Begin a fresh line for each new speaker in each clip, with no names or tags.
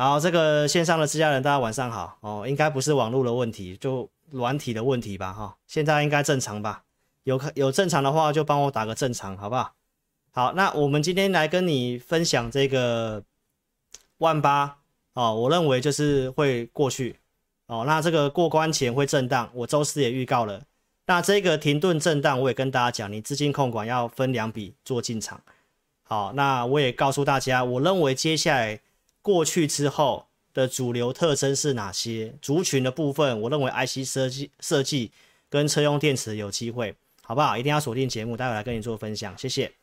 好，这个线上的自家人，大家晚上好哦，应该不是网络的问题，就软体的问题吧哈、哦，现在应该正常吧？有有正常的话就帮我打个正常，好不好？好，那我们今天来跟你分享这个万八哦，我认为就是会过去哦，那这个过关前会震荡，我周四也预告了，那这个停顿震荡我也跟大家讲，你资金控管要分两笔做进场，好，那我也告诉大家，我认为接下来。过去之后的主流特征是哪些？族群的部分，我认为 IC 设计设计跟车用电池有机会，好不好？一定要锁定节目，待会来跟你做分享，谢谢。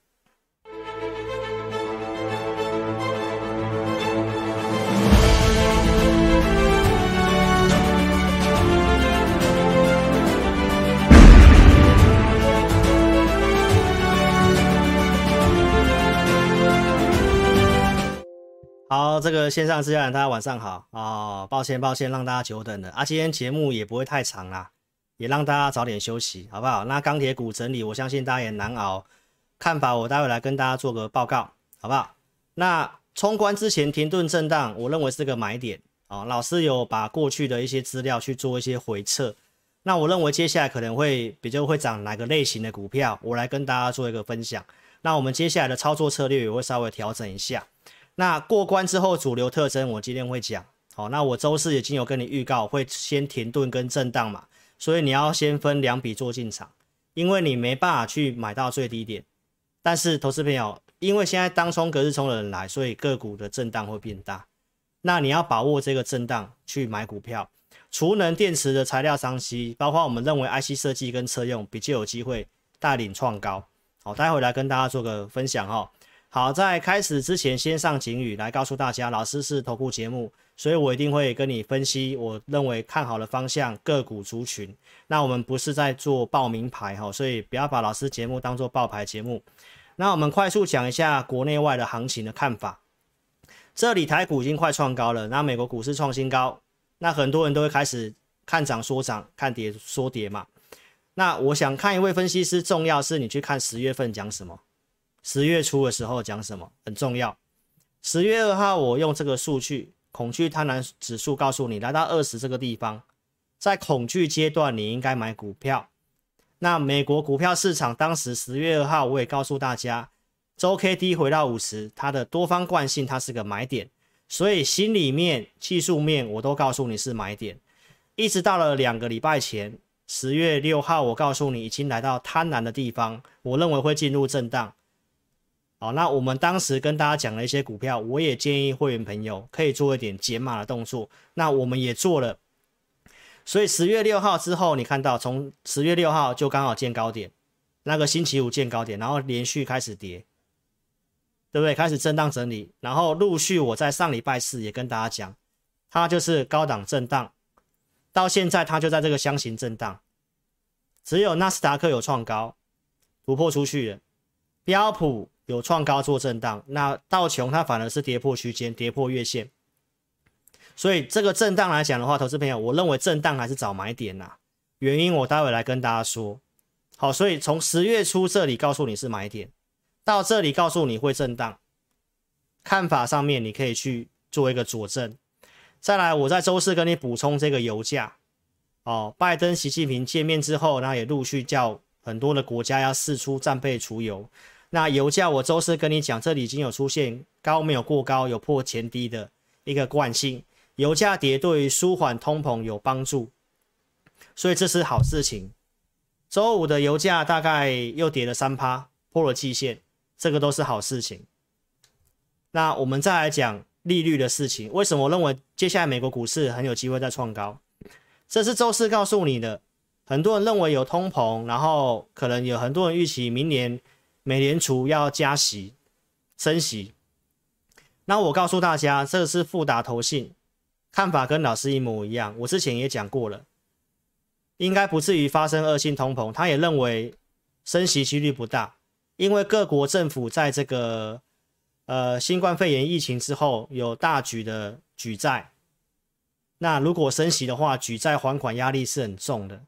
好，这个线上之家人，大家晚上好、哦！抱歉，抱歉，让大家久等了啊！今天节目也不会太长啦，也让大家早点休息，好不好？那钢铁股整理，我相信大家也难熬。看法，我待会来跟大家做个报告，好不好？那冲关之前停顿震荡，我认为是个买点、哦。老师有把过去的一些资料去做一些回测，那我认为接下来可能会比较会涨哪个类型的股票，我来跟大家做一个分享。那我们接下来的操作策略也会稍微调整一下。那过关之后，主流特征我今天会讲。好，那我周四已经有跟你预告，会先停顿跟震荡嘛，所以你要先分两笔做进场，因为你没办法去买到最低点。但是投资朋友，因为现在当冲隔日冲的人来，所以个股的震荡会变大。那你要把握这个震荡去买股票，储能电池的材料商机，包括我们认为 IC 设计跟车用比较有机会带领创高。好，待会来跟大家做个分享哈。好，在开始之前，先上警语来告诉大家，老师是投顾节目，所以我一定会跟你分析我认为看好的方向、个股族群。那我们不是在做报名牌哈，所以不要把老师节目当做报牌节目。那我们快速讲一下国内外的行情的看法。这里台股已经快创高了，那美国股市创新高，那很多人都会开始看涨说涨，看跌说跌嘛。那我想看一位分析师，重要是你去看十月份讲什么。十月初的时候讲什么很重要。十月二号我用这个数据恐惧贪婪指数告诉你，来到二十这个地方，在恐惧阶段你应该买股票。那美国股票市场当时十月二号我也告诉大家，周 K D 回到五十，它的多方惯性它是个买点，所以心里面、技术面我都告诉你是买点。一直到了两个礼拜前，十月六号我告诉你已经来到贪婪的地方，我认为会进入震荡。好，那我们当时跟大家讲了一些股票，我也建议会员朋友可以做一点解码的动作。那我们也做了，所以十月六号之后，你看到从十月六号就刚好见高点，那个星期五见高点，然后连续开始跌，对不对？开始震荡整理，然后陆续我在上礼拜四也跟大家讲，它就是高档震荡，到现在它就在这个箱型震荡，只有纳斯达克有创高，突破出去了，标普。有创高做震荡，那道琼它反而是跌破区间，跌破月线，所以这个震荡来讲的话，投资朋友，我认为震荡还是找买点呐、原因我待会来跟大家说。好，所以从十月初这里告诉你是买点，到这里告诉你会震荡，看法上面你可以去做一个佐证。再来，我在周四跟你补充这个油价。哦，拜登、习近平见面之后，然后也陆续叫很多的国家要释出战备储油。那油价，我周四跟你讲，这里已经有出现高没有过高，有破前低的一个惯性。油价跌对于舒缓通膨有帮助，所以这是好事情。周五的油价大概又跌了三趴，破了季线，这个都是好事情。那我们再来讲利率的事情，为什么我认为接下来美国股市很有机会再创高？这是周四告诉你的。很多人认为有通膨，然后可能有很多人预期明年。美联储要加息、升息，那我告诉大家，这是富达投信看法跟老师一模一样。我之前也讲过了，应该不至于发生恶性通膨。他也认为升息几率不大，因为各国政府在这个呃新冠肺炎疫情之后有大举的举债，那如果升息的话，举债还款压力是很重的，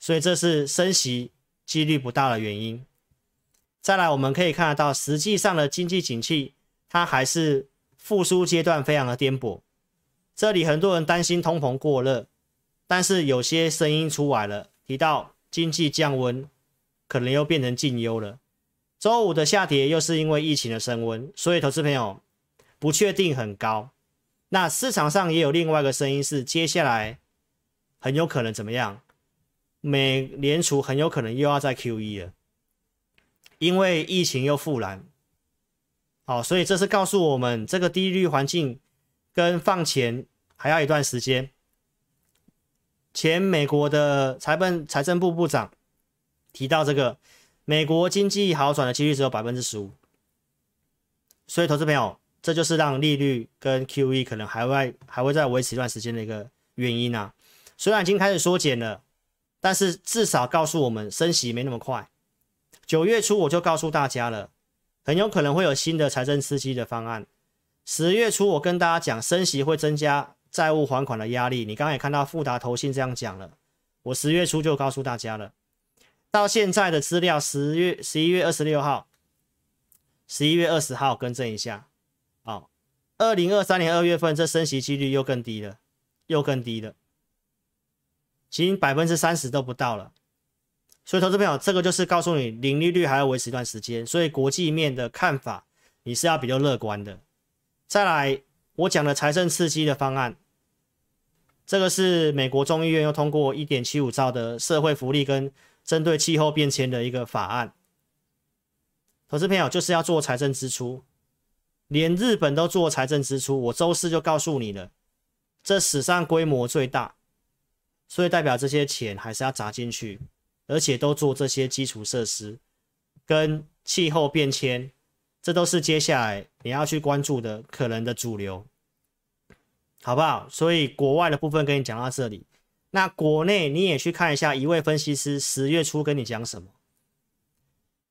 所以这是升息几率不大的原因。再来，我们可以看得到，实际上的经济景气它还是复苏阶段，非常的颠簸。这里很多人担心通膨过热，但是有些声音出来了，提到经济降温，可能又变成近忧了。周五的下跌又是因为疫情的升温，所以投资朋友不确定很高。那市场上也有另外一个声音是，接下来很有可能怎么样？美联储很有可能又要再 QE 了，因为疫情又复燃。好，所以这是告诉我们，这个低利率环境跟放钱。还要一段时间。前美国的财政财政部部长提到，这个美国经济好转的几率只有百分之十五。所以，投资朋友，这就是让利率跟 QE 可能还会还会再维持一段时间的一个原因啊。虽然已经开始缩减了，但是至少告诉我们升息没那么快。九月初我就告诉大家了，很有可能会有新的财政刺激的方案。十月初我跟大家讲，升息会增加。债务还款的压力，你刚刚也看到富达投信这样讲了。我十月初就告诉大家了，到现在的资料，十月十一月二十六号、十一月二十号更正一下。好，二零二三年二月份这升息几率又更低了，又更低了，其实百分之三十都不到了。所以，投资朋友，这个就是告诉你，零利率还要维持一段时间。所以，国际面的看法你是要比较乐观的。再来。我讲的财政刺激的方案，这个是美国众议院又通过一点七五兆的社会福利跟针对气候变迁的一个法案。投资朋友就是要做财政支出，连日本都做财政支出。我周四就告诉你了，这史上规模最大，所以代表这些钱还是要砸进去，而且都做这些基础设施跟气候变迁。这都是接下来你要去关注的可能的主流，好不好？所以国外的部分跟你讲到这里，那国内你也去看一下，一位分析师十月初跟你讲什么？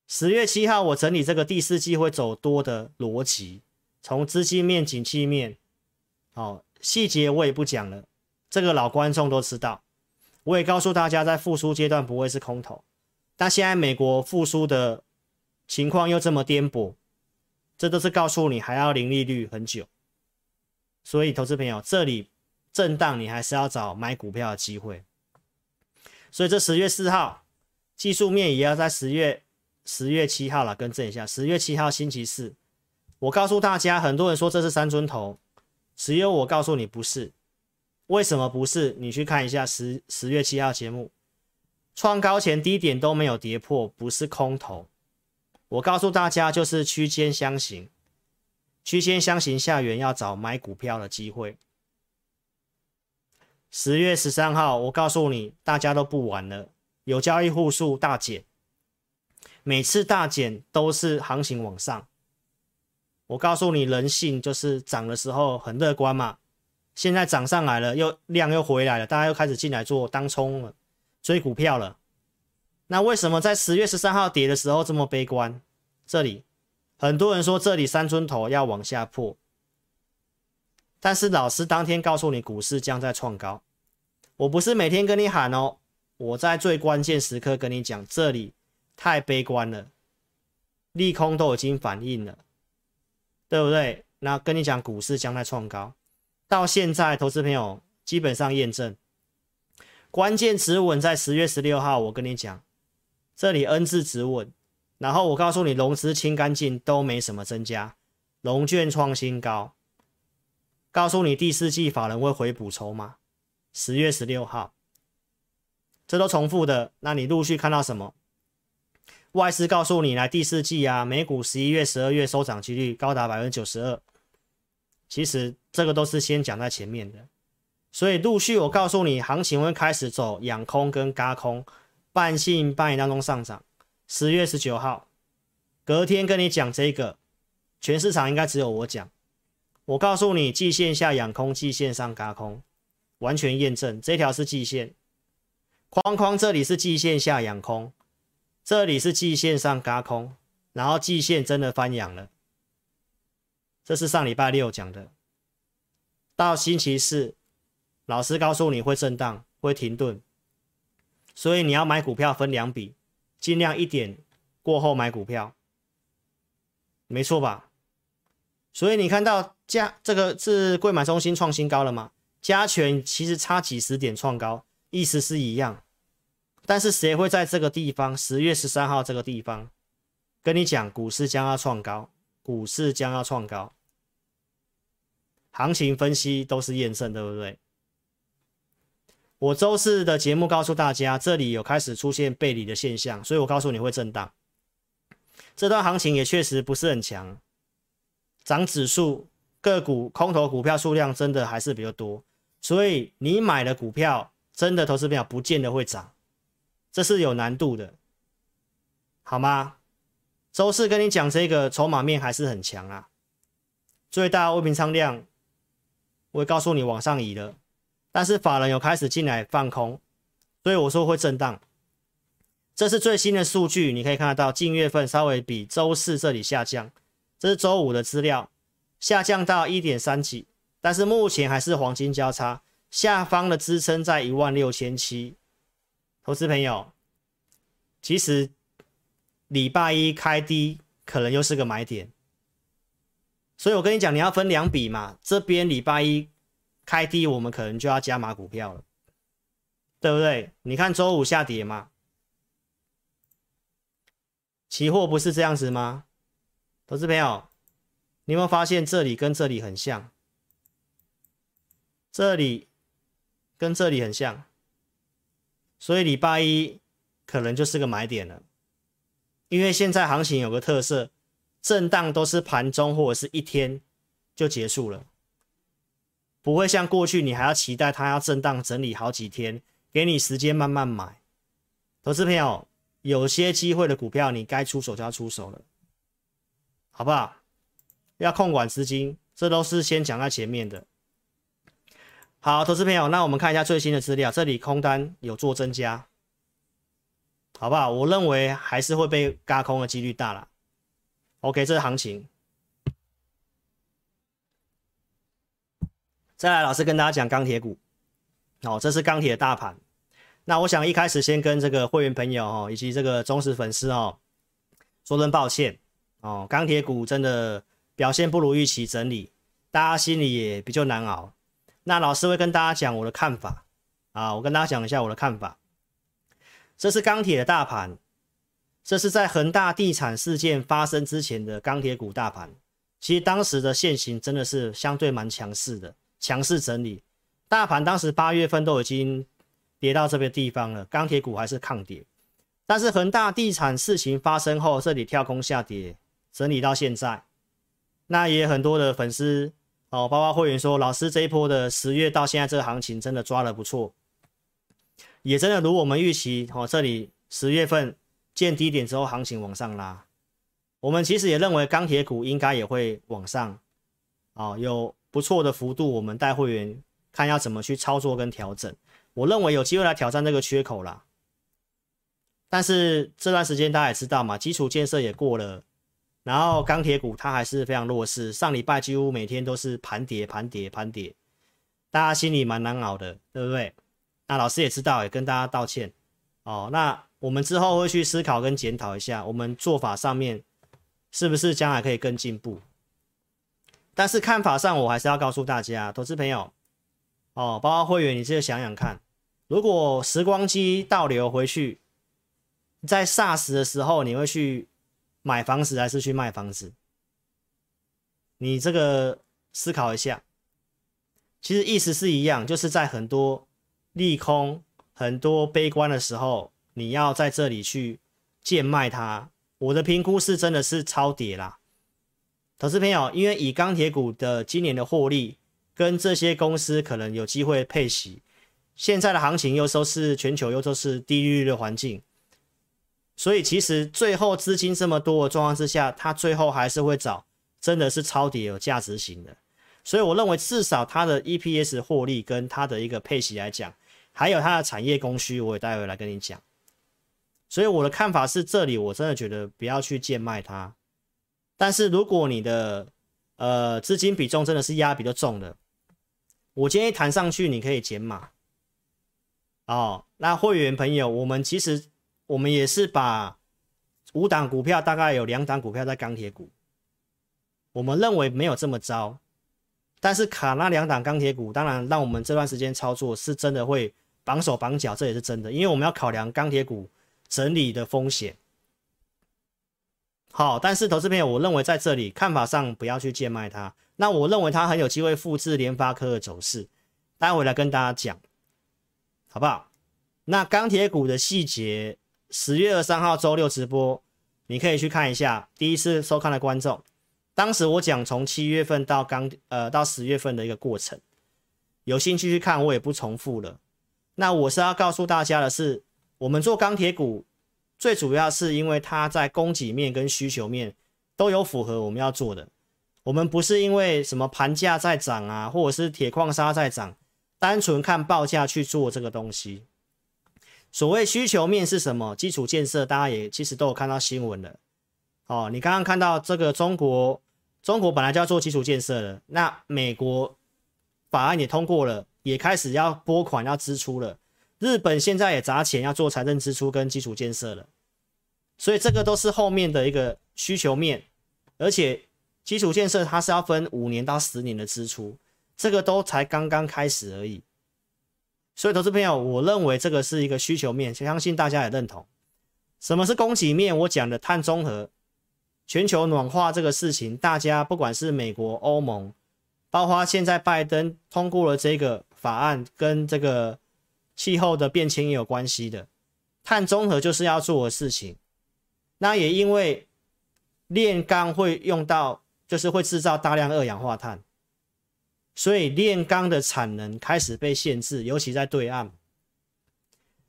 十月七号我整理这个第四季会走多的逻辑，从资金面、景气面，哦，细节我也不讲了，这个老观众都知道。我也告诉大家，在复苏阶段不会是空头，但现在美国复苏的情况又这么颠簸。这都是告诉你还要零利率很久，所以投资朋友这里震荡，你还是要找买股票的机会。所以这十月四号技术面也要在十月十月七号了，更正一下，十月七号星期四，我告诉大家，很多人说这是三尊头，只有我告诉你不是。为什么不是？你去看一下十十月七号节目，创高前低点都没有跌破，不是空头。我告诉大家，就是区间箱型，区间箱型下缘要找买股票的机会。十月十三号，我告诉你，大家都不玩了，有交易户数大减，每次大减都是行情往上。我告诉你，人性就是涨的时候很乐观嘛，现在涨上来了，又量又回来了，大家又开始进来做当冲了，追股票了。那为什么在十月十三号跌的时候这么悲观？这里很多人说这里三尊头要往下破，但是老师当天告诉你股市将在创高，我不是每天跟你喊哦，我在最关键时刻跟你讲，这里太悲观了，利空都已经反应了，对不对？那跟你讲股市将在创高，到现在投资朋友基本上验证，关键止稳在十月十六号，我跟你讲。这里 N 字止稳，然后我告诉你，融资清干净都没什么增加，融券创新高。告诉你第四季法人会回补筹码，十月十六号，这都重复的。那你陆续看到什么？外资告诉你来第四季啊，美股十一月、十二月收涨几率高达百分之九十二。其实这个都是先讲在前面的，所以陆续我告诉你，行情会开始走养空跟轧空。半信半疑当中上涨，十月十九号，隔天跟你讲这个，全市场应该只有我讲。我告诉你，季线下养空，季线上轧空，完全验证。这条是季线，框框这里是季线下养空，这里是季线上轧空，然后季线真的翻阳了。这是上礼拜六讲的，到星期四，老师告诉你会震荡，会停顿。所以你要买股票分两笔，尽量一点过后买股票，没错吧？所以你看到加这个是贵买中心创新高了吗？加权其实差几十点创高，意思是一样。但是谁会在这个地方，十月十三号这个地方跟你讲股市将要创高，股市将要创高，行情分析都是验证，对不对？我周四的节目告诉大家，这里有开始出现背离的现象，所以我告诉你会震荡。这段行情也确实不是很强，涨指数个股空头股票数量真的还是比较多，所以你买的股票真的投资票不见得会涨，这是有难度的，好吗？周四跟你讲这个筹码面还是很强啊，最大未平仓量我也告诉你往上移了，但是法人有开始进来放空，所以我说会震荡。这是最新的数据，你可以看得到，近月份稍微比周四这里下降，这是周五的资料，下降到一点三几，但是目前还是黄金交叉，下方的支撑在一万六千七。投资朋友，其实礼拜一开低可能又是个买点，所以我跟你讲，你要分两笔嘛，这边礼拜一开低，我们可能就要加码股票了，对不对？你看周五下跌嘛。期货不是这样子吗？投资朋友，你有没有发现这里跟这里很像？这里跟这里很像，所以礼拜一可能就是个买点了。因为现在行情有个特色，震荡都是盘中或者是一天就结束了，不会像过去你还要期待它要震荡整理好几天，给你时间慢慢买。投资朋友。有些机会的股票，你该出手就要出手了，好不好？要控管资金，这都是先讲在前面的。好，投资朋友，那我们看一下最新的资料，这里空单有做增加，好不好？我认为还是会被轧空的几率大了。OK，这是行情。再来，老师跟大家讲钢铁股，哦，这是钢铁大盘。那我想一开始先跟这个会员朋友哦，以及这个忠实粉丝哦，说声抱歉哦。钢铁股真的表现不如预期，整理，大家心里也比较难熬。那老师会跟大家讲我的看法啊，我跟大家讲一下我的看法。这是钢铁的大盘，这是在恒大地产事件发生之前的钢铁股大盘。其实当时的线型真的是相对蛮强势的，强势整理。大盘当时八月份都已经。跌到这边地方了，钢铁股还是抗跌，但是恒大地产事情发生后，这里跳空下跌，整理到现在，那也很多的粉丝哦，包括会员说，老师这一波的十月到现在这个行情真的抓得不错，也真的如我们预期哦，这里十月份见低点之后，行情往上拉，我们其实也认为钢铁股应该也会往上，哦，有不错的幅度，我们带会员看要怎么去操作跟调整。我认为有机会来挑战这个缺口啦，但是这段时间大家也知道嘛，基础建设也过了，然后钢铁股它还是非常弱势，上礼拜几乎每天都是盘跌盘跌盘跌，大家心里蛮难熬的，对不对？那老师也知道，也跟大家道歉哦。那我们之后会去思考跟检讨一下，我们做法上面是不是将来可以更进步？但是看法上，我还是要告诉大家，投资朋友。哦，包括会员，你自己想想看，如果时光机倒流回去，在 SARS 的时候，你会去买房子还是去卖房子？你这个思考一下。其实意思是一样，就是在很多利空、很多悲观的时候，你要在这里去贱卖它。我的评估是真的是超跌啦，投资朋友，因为以钢铁股的今年的获利。跟这些公司可能有机会配息，现在的行情又都是全球又都是低利率的环境，所以其实最后资金这么多的状况之下，它最后还是会找真的是超跌有价值型的，所以我认为至少它的 EPS 获利跟它的一个配息来讲，还有它的产业供需，我也待会来跟你讲。所以我的看法是，这里我真的觉得不要去贱卖它，但是如果你的呃资金比重真的是压比较重的。我建议弹上去，你可以减码哦。那会员朋友，我们其实我们也是把五档股票，大概有两档股票在钢铁股，我们认为没有这么糟，但是卡那两档钢铁股，当然让我们这段时间操作是真的会绑手绑脚，这也是真的，因为我们要考量钢铁股整理的风险。好，但是投资朋友，我认为在这里看法上不要去贱卖它。那我认为它很有机会复制联发科的走势，待会来跟大家讲，好不好？那钢铁股的细节，十月二三号周六直播，你可以去看一下。第一次收看的观众，当时我讲从七月份到钢呃到十月份的一个过程，有兴趣去看，我也不重复了。那我是要告诉大家的是，我们做钢铁股。最主要是因为它在供给面跟需求面都有符合我们要做的，我们不是因为什么盘价在涨啊，或者是铁矿砂在涨，单纯看报价去做这个东西。所谓需求面是什么？基础建设，大家也其实都有看到新闻了。哦，你刚刚看到这个中国，中国本来就要做基础建设的，那美国法案也通过了，也开始要拨款要支出了。日本现在也砸钱要做财政支出跟基础建设了，所以这个都是后面的一个需求面，而且基础建设它是要分五年到十年的支出，这个都才刚刚开始而已。所以投资朋友，我认为这个是一个需求面，相信大家也认同。什么是供给面？我讲的碳中和、全球暖化这个事情，大家不管是美国、欧盟，包括现在拜登通过了这个法案跟这个。气候的变迁也有关系的，碳中和就是要做的事情。那也因为炼钢会用到，就是会制造大量二氧化碳，所以炼钢的产能开始被限制，尤其在对岸。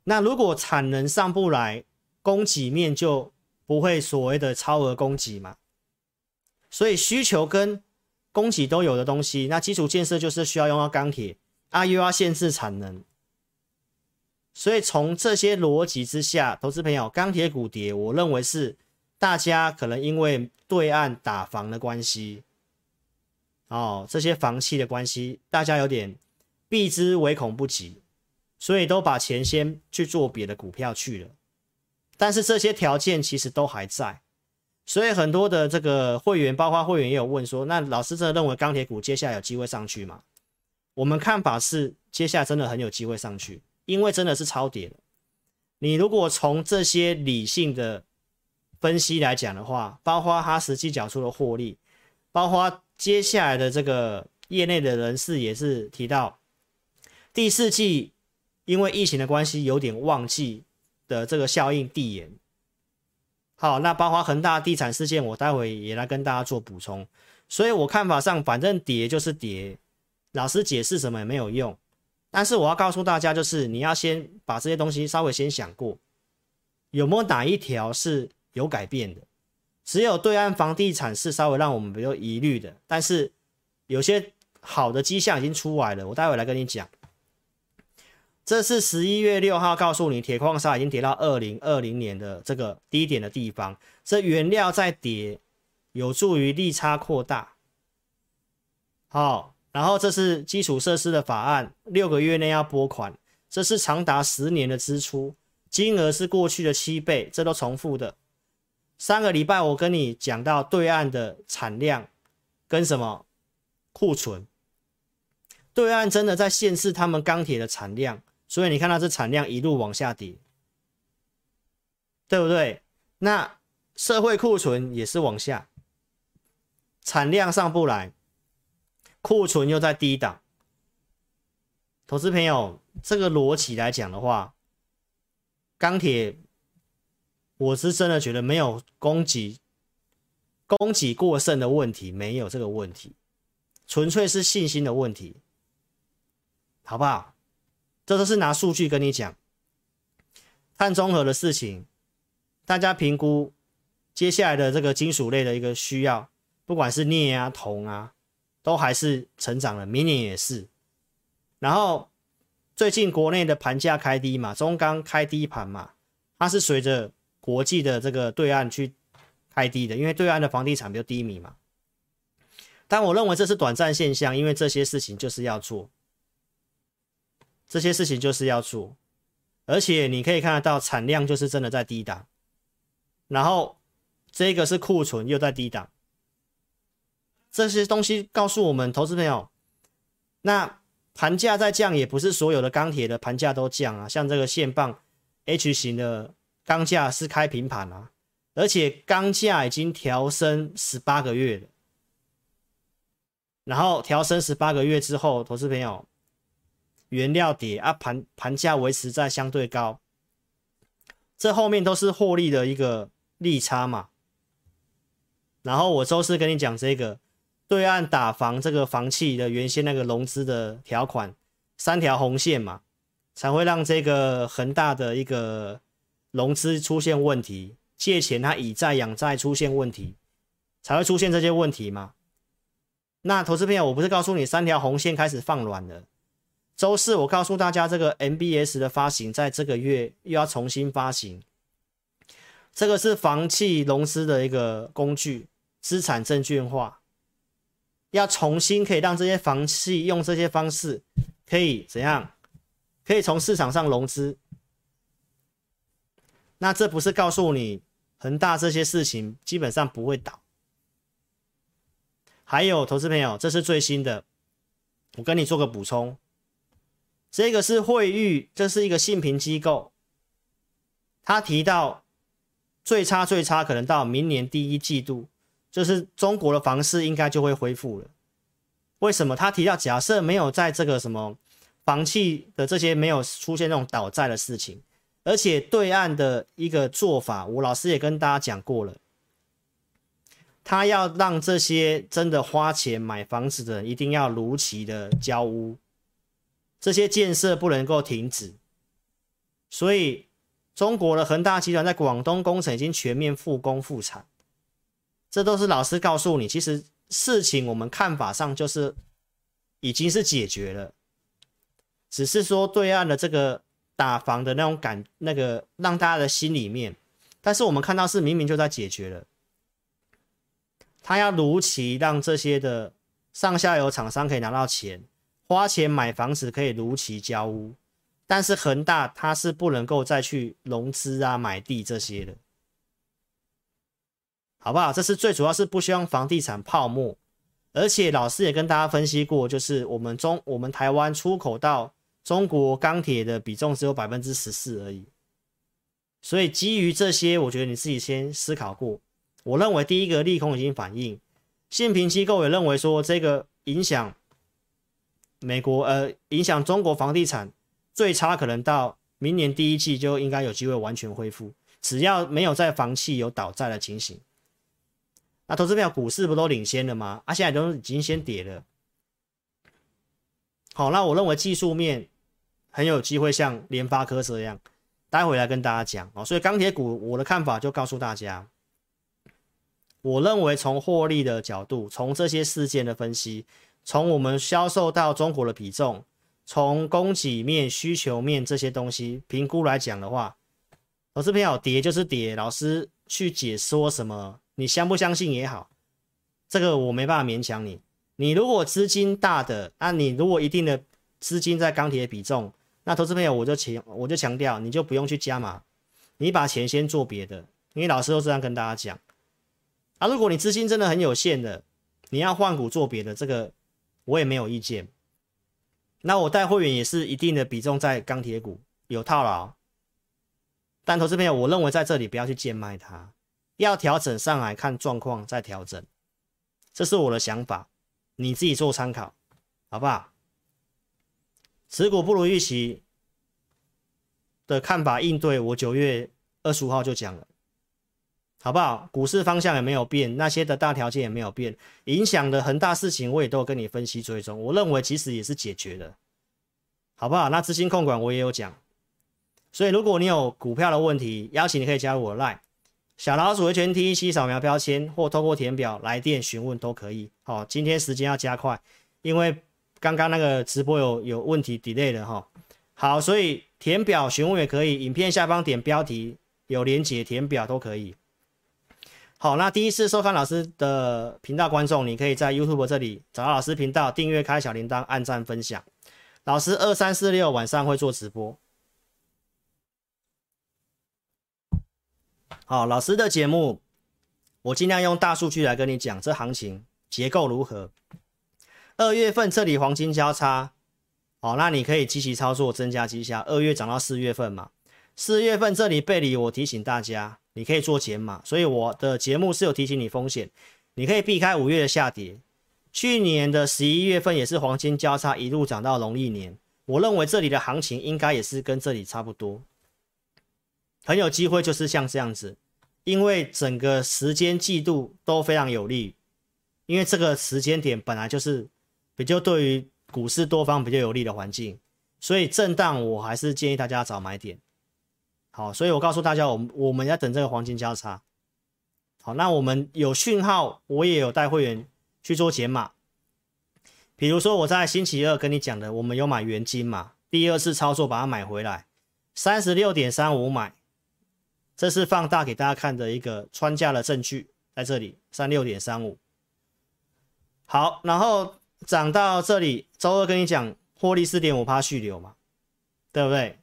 那如果产能上不来，供给面就不会所谓的超额供给嘛。所以需求跟供给都有的东西，那基础建设就是需要用到钢铁，啊又要限制产能。所以从这些逻辑之下，投资朋友，钢铁股跌，我认为是大家可能因为对岸打房的关系，哦，这些房企的关系，大家有点避之唯恐不及，所以都把钱先去做别的股票去了。但是这些条件其实都还在，所以很多的这个会员，包括会员也有问说，那老师真的认为钢铁股接下来有机会上去吗？我们看法是，接下来真的很有机会上去。因为真的是超跌，你如果从这些理性的分析来讲的话，包括它实际缴出的获利，包括接下来的这个业内的人士也是提到，第四季因为疫情的关系有点旺季的这个效应递延。好，那包括恒大地产事件，我待会也来跟大家做补充。所以我看法上，反正跌就是跌，老师解释什么也没有用。但是我要告诉大家，就是你要先把这些东西稍微先想过，有没有哪一条是有改变的？只有对岸房地产是稍微让我们比较疑虑的，但是有些好的迹象已经出来了。我待会来跟你讲，这是十一月六号告诉你，铁矿砂已经跌到二零二零年的这个低点的地方，这原料在跌，有助于利差扩大。好。然后这是基础设施的法案，六个月内要拨款，这是长达十年的支出，金额是过去的七倍，这都重复的。上个礼拜我跟你讲到对岸的产量跟什么库存，对岸真的在限制他们钢铁的产量，所以你看到这产量一路往下跌，对不对？那社会库存也是往下，产量上不来。库存又在低档，投资朋友，这个逻辑来讲的话，钢铁，我是真的觉得没有供给供给过剩的问题，没有这个问题，纯粹是信心的问题，好不好？这都是拿数据跟你讲，碳中和的事情，大家评估接下来的这个金属类的一个需要，不管是镍啊、铜啊。都还是成长了，明年也是。然后最近国内的盘价开低嘛，中钢开低盘嘛，它是随着国际的这个对岸去开低的，因为对岸的房地产比较低迷嘛。但我认为这是短暂现象，因为这些事情就是要做，这些事情就是要做，而且你可以看得到产量就是真的在低档，然后这个是库存又在低档。这些东西告诉我们，投资朋友，那盘价在降，也不是所有的钢铁的盘价都降啊，像这个线棒 H 型的钢价是开平盘啊，而且钢价已经调升十八个月了，然后调升十八个月之后，投资朋友，原料跌啊，盘盘价维持在相对高，这后面都是获利的一个利差嘛。然后我周四跟你讲这个。对岸打房这个房企的原先那个融资的条款，三条红线嘛，才会让这个恒大的一个融资出现问题，借钱他以债养债出现问题，才会出现这些问题嘛。那投资朋友，我不是告诉你三条红线开始放软了？周四我告诉大家，这个 MBS 的发行在这个月又要重新发行，这个是房企融资的一个工具，资产证券化。要重新可以让这些房企用这些方式，可以怎样？可以从市场上融资。那这不是告诉你恒大这些事情基本上不会倒。还有投资朋友，这是最新的，我跟你做个补充。这个是惠誉，这是一个信评机构，他提到最差最差可能到明年第一季度。就是中国的房市应该就会恢复了。为什么？他提到，假设没有在这个什么房企的这些没有出现那种倒债的事情，而且对岸的一个做法，我老师也跟大家讲过了，他要让这些真的花钱买房子的人一定要如期的交屋，这些建设不能够停止。所以，中国的恒大集团在广东工程已经全面复工复产。这都是老师告诉你，其实事情我们看法上就是已经是解决了，只是说对岸的这个打房的那种感，那个让大家的心里面，但是我们看到是明明就在解决了，他要如期让这些的上下游厂商可以拿到钱，花钱买房子可以如期交屋，但是恒大它是不能够再去融资啊买地这些的。好不好？这是最主要是不希望房地产泡沫，而且老师也跟大家分析过，就是我们中我们台湾出口到中国钢铁的比重只有百分之十四而已，所以基于这些，我觉得你自己先思考过。我认为第一个利空已经反映，信评机构也认为说这个影响美国呃影响中国房地产最差可能到明年第一季就应该有机会完全恢复，只要没有在房企有倒债的情形。那投资票股市不都领先了吗？啊，现在都已经先跌了。好，那我认为技术面很有机会像联发科这样，待会来跟大家讲哦。所以钢铁股我的看法就告诉大家，我认为从获利的角度，从这些事件的分析，从我们销售到中国的比重，从供给面、需求面这些东西评估来讲的话，投资票跌就是跌，老师去解说什么？你相不相信也好，这个我没办法勉强你。你如果资金大的，那你如果一定的资金在钢铁比重，那投资朋友我就强我就强调，你就不用去加码，你把钱先做别的。因为老师都这样跟大家讲。啊，如果你资金真的很有限的，你要换股做别的，这个我也没有意见。那我带会员也是一定的比重在钢铁股有套牢，但投资朋友，我认为在这里不要去贱卖它。要调整上来看状况再调整，这是我的想法，你自己做参考，好不好？持股不如预期的看法应对，我九月二十五号就讲了，好不好？股市方向也没有变，那些的大条件也没有变，影响的恒大事情我也都跟你分析追踪，我认为其实也是解决的，好不好？那资金控管我也有讲，所以如果你有股票的问题，邀请你可以加入我的 Line。小老鼠 HNTEC 扫描标签或透过填表来电询问都可以。好，今天时间要加快，因为刚刚那个直播有有问题 delay 了哈。好，所以填表询问也可以，影片下方点标题有连结填表都可以。好，那第一次收看老师的频道观众，你可以在 YouTube 这里找到老师频道，订阅开小铃铛，按赞分享。老师二三四六晚上会做直播。好，老师的节目，我尽量用大数据来跟你讲这行情结构如何。二月份这里黄金交叉，好，那你可以积极操作，增加绩效。二月涨到四月份嘛，四月份这里背离，我提醒大家，你可以做减码。所以我的节目是有提醒你风险，你可以避开五月的下跌。去年的十一月份也是黄金交叉，一路涨到农历年。我认为这里的行情应该也是跟这里差不多，很有机会就是像这样子，因为整个时间季度都非常有利，因为这个时间点本来就是比较对于股市多方比较有利的环境，所以震荡我还是建议大家早买点。好，所以我告诉大家，我们我们要等这个黄金交叉。好，那我们有讯号，我也有带会员去做减码。比如说我在星期二跟你讲的，我们有买元金嘛，第二次操作把它买回来，三十六点三五买，这是放大给大家看的一个穿价的证据，在这里三六点三五。好，然后涨到这里，周二跟你讲获利四点五趴续留嘛，对不对？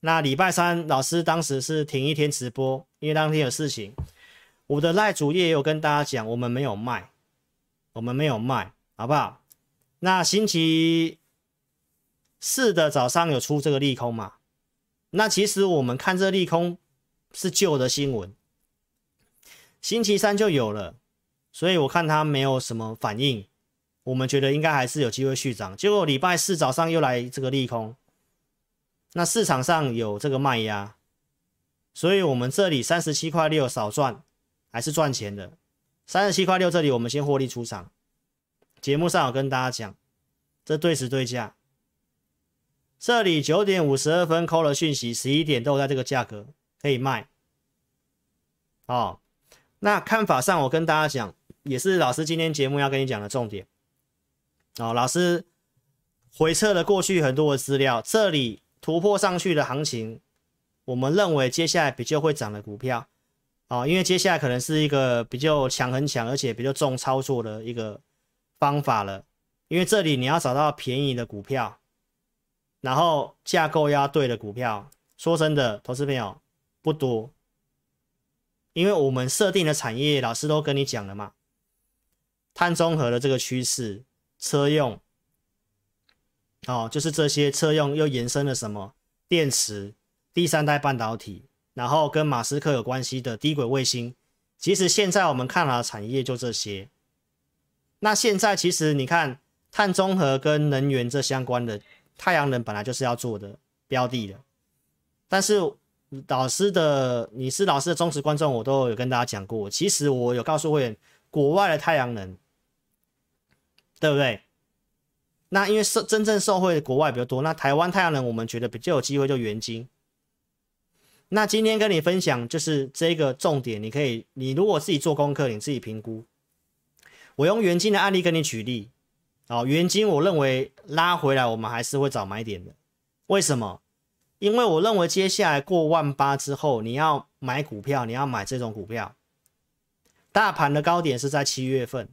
那礼拜三老师当时是停一天直播，因为当天有事情。我的赖主页也有跟大家讲，我们没有卖，我们没有卖，好不好？那星期四的早上有出这个利空嘛？那其实我们看这利空是旧的新闻，星期三就有了，所以我看它没有什么反应，我们觉得应该还是有机会续涨。结果礼拜四早上又来这个利空，那市场上有这个卖压，所以我们这里三十七块六少赚还是赚钱的，三十七块六这里我们先获利出场。节目上有跟大家讲，这对时对价，这里九点五十二分扣了讯息，十一点都在这个价格可以卖。哦，那看法上我跟大家讲，也是老师今天节目要跟你讲的重点。哦，老师回测了过去很多的资料，这里突破上去的行情，我们认为接下来比较会涨的股票，哦，因为接下来可能是一个比较强很强，而且比较重操作的一个。方法了，因为这里你要找到便宜的股票，然后架构要对的股票。说真的，投资朋友不多，因为我们设定的产业，老师都跟你讲了嘛，碳中和的这个趋势，车用，哦，就是这些车用又延伸了什么电池、第三代半导体，然后跟马斯克有关系的低轨卫星。其实现在我们看到的产业就这些。那现在其实你看，碳中和跟能源这相关的，太阳能本来就是要做的标的的。但是老师的，你是老师的忠实观众，我都有跟大家讲过。其实我有告诉会员，国外的太阳能，对不对？那因为受真正受惠的国外比较多，那台湾太阳能我们觉得比较有机会就元晶。那今天跟你分享就是这个重点，你可以，你如果自己做功课，你自己评估。我用元晶的案例跟你举例，哦，元晶我认为拉回来，我们还是会找买点的。为什么？因为我认为接下来过万八之后，你要买股票，你要买这种股票，大盘的高点是在七月份。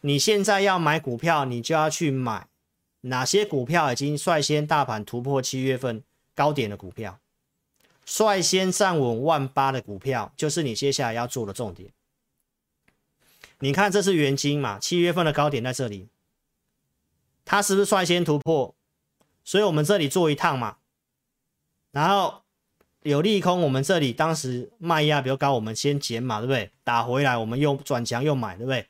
你现在要买股票，你就要去买哪些股票已经率先大盘突破七月份高点的股票，率先站稳万八的股票，就是你接下来要做的重点。你看，这是元金嘛？七月份的高点在这里，它是不是率先突破？所以我们这里做一趟嘛，然后有利空，我们这里当时卖压比较高，我们先减嘛，对不对？打回来，我们又转强又买，对不对？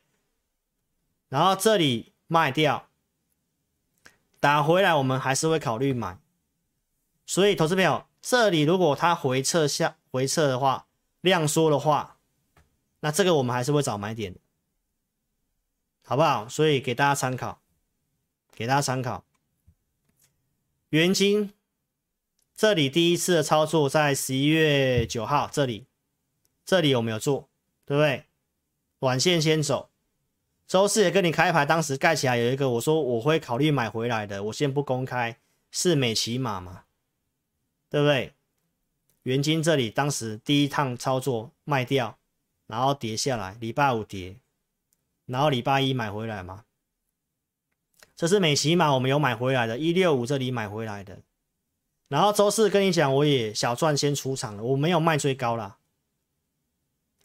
然后这里卖掉，打回来，我们还是会考虑买。所以，投资朋友，这里如果它回撤下回撤的话，量缩的话，那这个我们还是会找买点。好不好？所以给大家参考，给大家参考。元金这里第一次的操作在十一月九号，这里这里有没有做？对不对？短线先走。周四也跟你开牌，当时盖起来有一个，我说我会考虑买回来的，我先不公开，是美琪玛嘛？对不对？元晶这里当时第一趟操作卖掉，然后跌下来，礼拜五跌。然后礼拜一买回来嘛，这是美琪玛，我们有买回来的，一六五这里买回来的。然后周四跟你讲，我也小赚先出场了，我没有卖最高啦，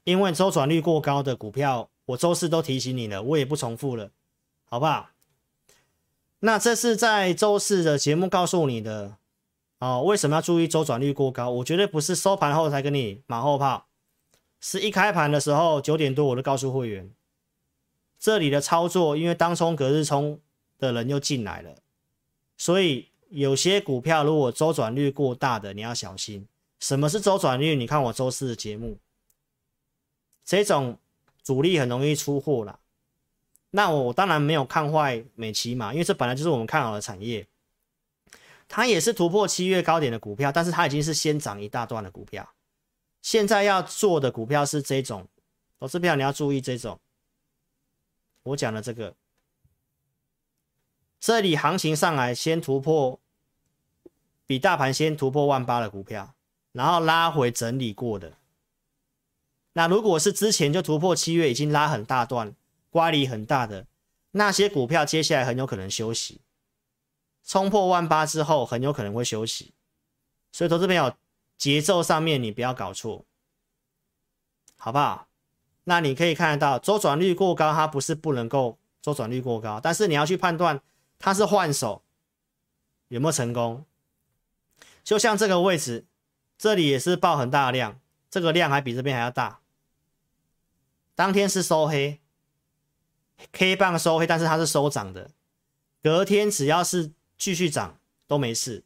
因为周转率过高的股票，我周四都提醒你了，我也不重复了。好不好？那这是在周四的节目告诉你的哦。为什么要注意周转率过高？我绝对不是收盘后才跟你马后炮，是一开盘的时候九点多我就告诉会员，这里的操作因为当冲隔日冲的人又进来了，所以有些股票如果周转率过大的，你要小心。什么是周转率？你看我周四的节目，这种主力很容易出货啦。那我当然没有看坏美琪嘛，因为这本来就是我们看好的产业，它也是突破七月高点的股票，但是它已经是先涨一大段的股票。现在要做的股票是这种，投资票你要注意这种。我讲的这个，这里行情上来先突破，比大盘先突破万八的股票，然后拉回整理过的。那如果是之前就突破七月，已经拉很大段。乖离很大的那些股票，接下来很有可能休息，冲破万八之后，很有可能会休息。所以投资朋友，节奏上面你不要搞错，好不好？那你可以看得到，周转率过高，它不是不能够周转率过高，但是你要去判断它是换手有没有成功。就像这个位置，这里也是爆很大的量，这个量还比这边还要大。当天是收黑。K 棒收黑，但是它是收涨的。隔天只要是继续涨都没事。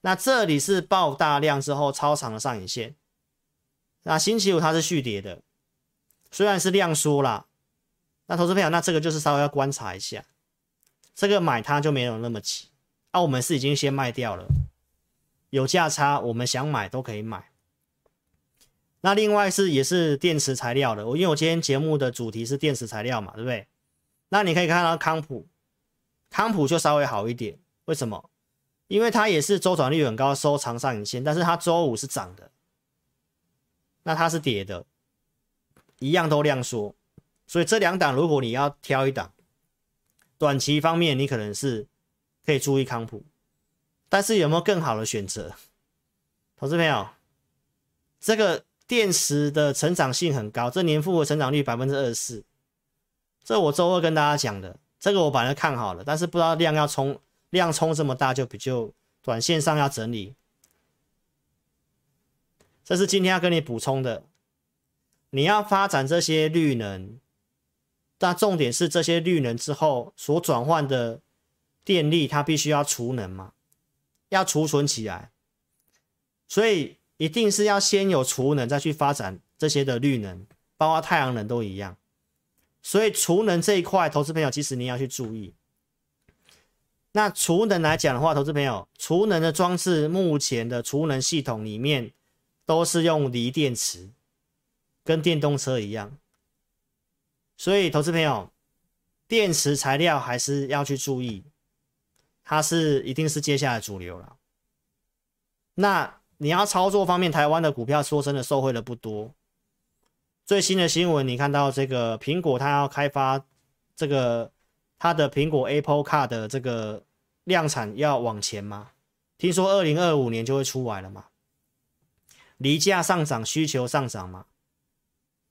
那这里是爆大量之后超长的上影线。那星期五它是续跌的，虽然是量缩啦。那投资朋友，那这个就是稍微要观察一下。这个买它就没有那么急。那、啊、我们是已经先卖掉了，有价差，我们想买都可以买。那另外是也是电池材料的，我因为我今天节目的主题是电池材料嘛，对不对？那你可以看到康普，康普就稍微好一点，为什么？因为它也是周转率很高，收长上影线，但是它周五是涨的，那它是跌的，一样都量缩，所以这两档如果你要挑一档，短期方面你可能是可以注意康普，但是有没有更好的选择？投资朋友，这个。电池的成长性很高，这年复合成长率百分之二十四，这我周二跟大家讲的，这个我本来看好了，但是不知道量要冲，量冲这么大就比较短线上要整理，这是今天要跟你补充的，你要发展这些绿能，但重点是这些绿能之后所转换的电力，它必须要储能嘛，要储存起来，所以。一定是要先有储能，再去发展这些的绿能，包括太阳能都一样。所以储能这一块，投资朋友其实你要去注意。那储能来讲的话，投资朋友，储能的装置目前的储能系统里面都是用锂电池，跟电动车一样。所以投资朋友，电池材料还是要去注意，它是一定是接下来主流了。那。你要操作方面，台湾的股票说真的受惠的不多。最新的新闻，你看到这个苹果它要开发这个它的苹果 Apple Car 的这个量产要往前吗？听说二零二五年就会出来了嘛？离价上涨，需求上涨嘛？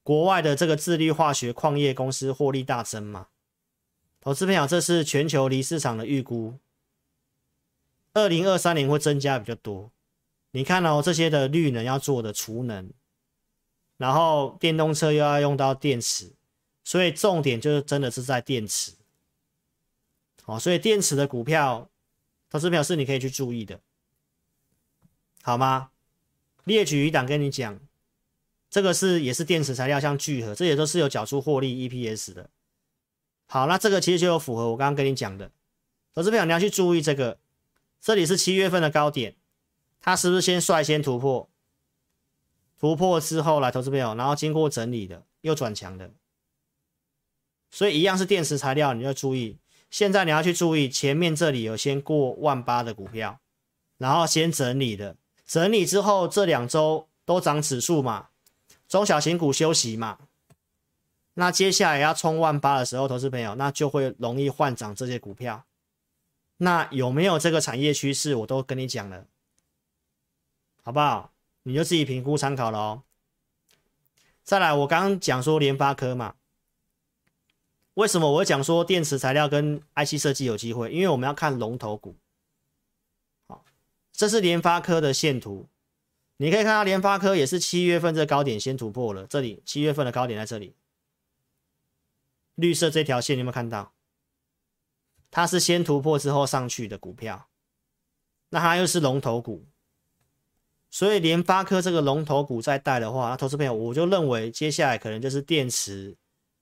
国外的这个智利化学矿业公司获利大增嘛？投资朋友，这是全球锂市场的预估，二零二三年会增加比较多。你看哦，这些的绿能要做的储能，然后电动车又要用到电池，所以重点就是真的是在电池。哦，所以电池的股票，投资表示你可以去注意的，好吗？列举一档跟你讲，这个是也是电池材料，像聚合，这也都是有缴出获利 EPS 的。好，那这个其实就有符合我刚刚跟你讲的，投资朋友你要去注意这个，这里是七月份的高点。它是不是先率先突破？突破之后来投资朋友，然后经过整理的又转强的，所以一样是电池材料，你要注意。现在你要去注意前面这里有先过万八的股票，然后先整理的，整理之后这两周都涨指数嘛，中小型股休息嘛，那接下来要冲万八的时候，投资朋友那就会容易换涨这些股票。那有没有这个产业趋势？我都跟你讲了。好不好？你就自己评估参考了哦。再来，我刚刚讲说联发科嘛，为什么我会讲说电池材料跟 IC 设计有机会？因为我们要看龙头股。好，这是联发科的线图，你可以看到联发科也是七月份这高点先突破了，这里七月份的高点在这里，绿色这条线你有没有看到？它是先突破之后上去的股票，那它又是龙头股，所以联发科这个龙头股再带的话，那投资朋友我就认为接下来可能就是电池。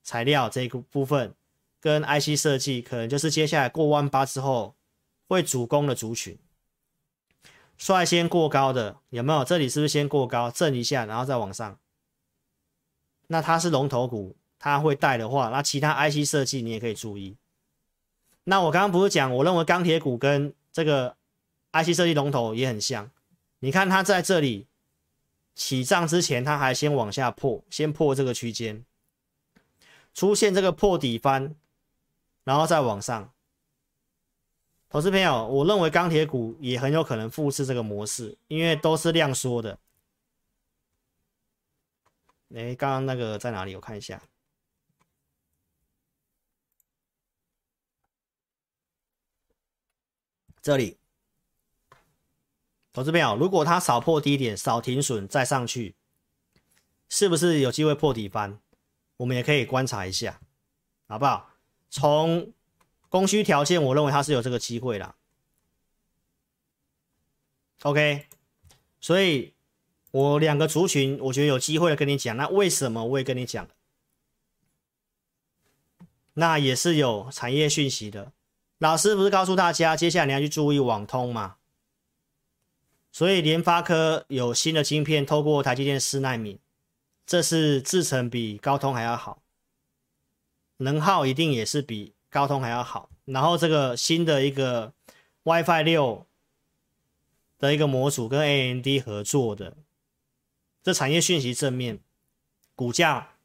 材料这一个部分跟 IC 设计，可能就是接下来过万八之后会主攻的族群，率先过高的有没有？这里是不是先过高，震一下，然后再往上？那它是龙头股，它会带的话，那其他 IC 设计你也可以注意。那我刚刚不是讲，我认为钢铁股跟这个 IC 设计龙头也很像。你看它在这里起涨之前，它还先往下破，先破这个区间。出现这个破底翻，然后再往上。投资朋友，我认为钢铁股也很有可能复制这个模式，因为都是量缩的。哎，刚刚那个在哪里？我看一下，这里。投资朋友，如果它少破低点，少停损再上去，是不是有机会破底翻？我们也可以观察一下，好不好？从供需条件，我认为它是有这个机会啦。OK，所以我两个族群，我觉得有机会跟你讲。那为什么我也跟你讲？那也是有产业讯息的。老师不是告诉大家，接下来你要去注意网通嘛？所以联发科有新的晶片，透过台积电四奈米。这是制程比高通还要好，能耗一定也是比高通还要好。然后这个新的一个 WiFi 六的一个模组跟 AMD 合作的，这产业讯息正面，股价